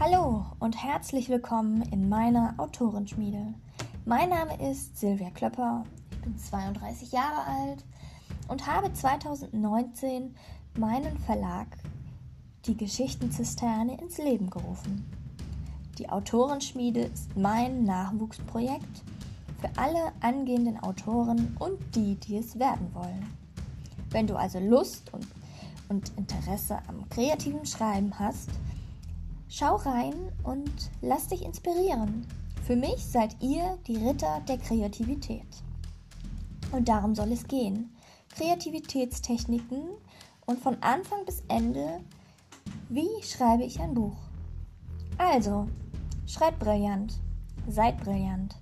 Hallo und herzlich willkommen in meiner Autorenschmiede. Mein Name ist Silvia Klöpper, ich bin 32 Jahre alt und habe 2019 meinen Verlag Die Geschichtenzisterne ins Leben gerufen. Die Autorenschmiede ist mein Nachwuchsprojekt für alle angehenden Autoren und die, die es werden wollen. Wenn du also Lust und, und Interesse am kreativen Schreiben hast, Schau rein und lass dich inspirieren. Für mich seid ihr die Ritter der Kreativität. Und darum soll es gehen. Kreativitätstechniken und von Anfang bis Ende, wie schreibe ich ein Buch. Also, schreibt brillant, seid brillant.